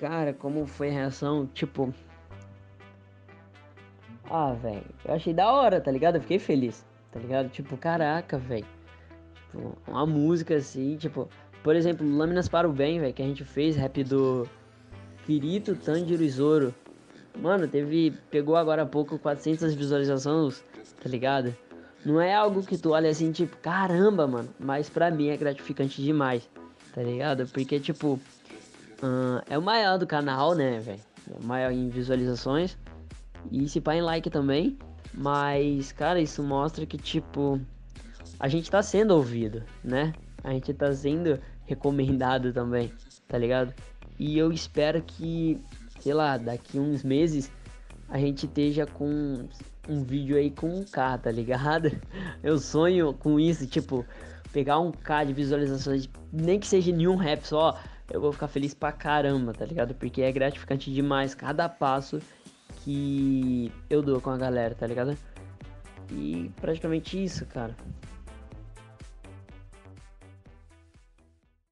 cara, como foi a reação? Tipo. Ah, velho. Eu achei da hora, tá ligado? Eu fiquei feliz, tá ligado? Tipo, caraca, velho. Tipo, uma música assim, tipo. Por exemplo, Lâminas para o Bem, velho, que a gente fez, rap do Kirito Tanjiro Zoro. Mano, teve. Pegou agora há pouco 400 visualizações, tá ligado? Não é algo que tu olha assim, tipo, caramba, mano. Mas pra mim é gratificante demais, tá ligado? Porque, tipo, uh, é o maior do canal, né, velho? É o maior em visualizações. E se pá em like também. Mas, cara, isso mostra que, tipo, a gente tá sendo ouvido, né? A gente tá sendo recomendado também, tá ligado? E eu espero que, sei lá, daqui uns meses a gente esteja com um vídeo aí com um K, tá ligado? Eu sonho com isso, tipo, pegar um K de visualizações, nem que seja nenhum rap só, eu vou ficar feliz pra caramba, tá ligado? Porque é gratificante demais cada passo que eu dou com a galera, tá ligado? E praticamente isso, cara.